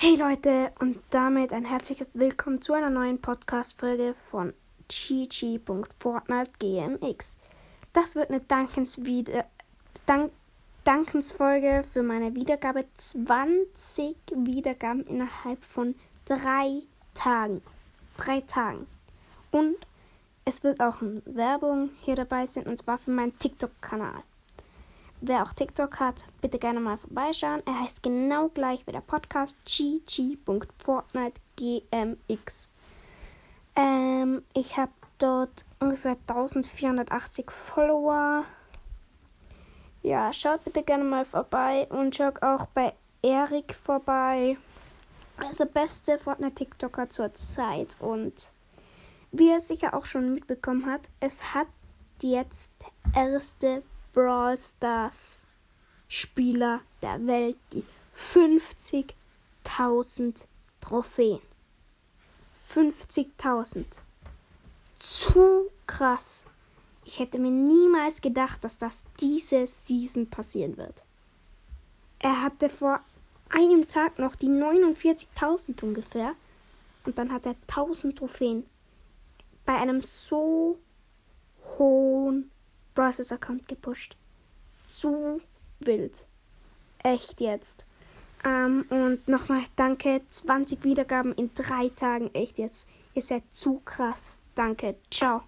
Hey Leute und damit ein herzliches Willkommen zu einer neuen Podcast-Folge von GG.FortniteGMX. Das wird eine Dankenswieder Dank Dankensfolge für meine Wiedergabe. 20 Wiedergaben innerhalb von drei Tagen. Drei Tagen. Und es wird auch Werbung hier dabei sein und zwar für meinen TikTok-Kanal. Wer auch TikTok hat, bitte gerne mal vorbeischauen. Er heißt genau gleich wie der Podcast gg.fortnitegmx. Ähm, ich habe dort ungefähr 1480 Follower. Ja, schaut bitte gerne mal vorbei und schaut auch bei Erik vorbei. Er ist der beste Fortnite-TikToker zur Zeit und wie er sicher auch schon mitbekommen hat, es hat jetzt erste Brawl Stars Spieler der Welt die 50.000 Trophäen. 50.000. Zu krass. Ich hätte mir niemals gedacht, dass das diese Season passieren wird. Er hatte vor einem Tag noch die 49.000 ungefähr und dann hat er 1000 Trophäen bei einem so hohen Browsers Account gepusht. So wild. Echt jetzt. Ähm, und nochmal danke. 20 Wiedergaben in drei Tagen. Echt jetzt. Ihr seid zu krass. Danke. Ciao.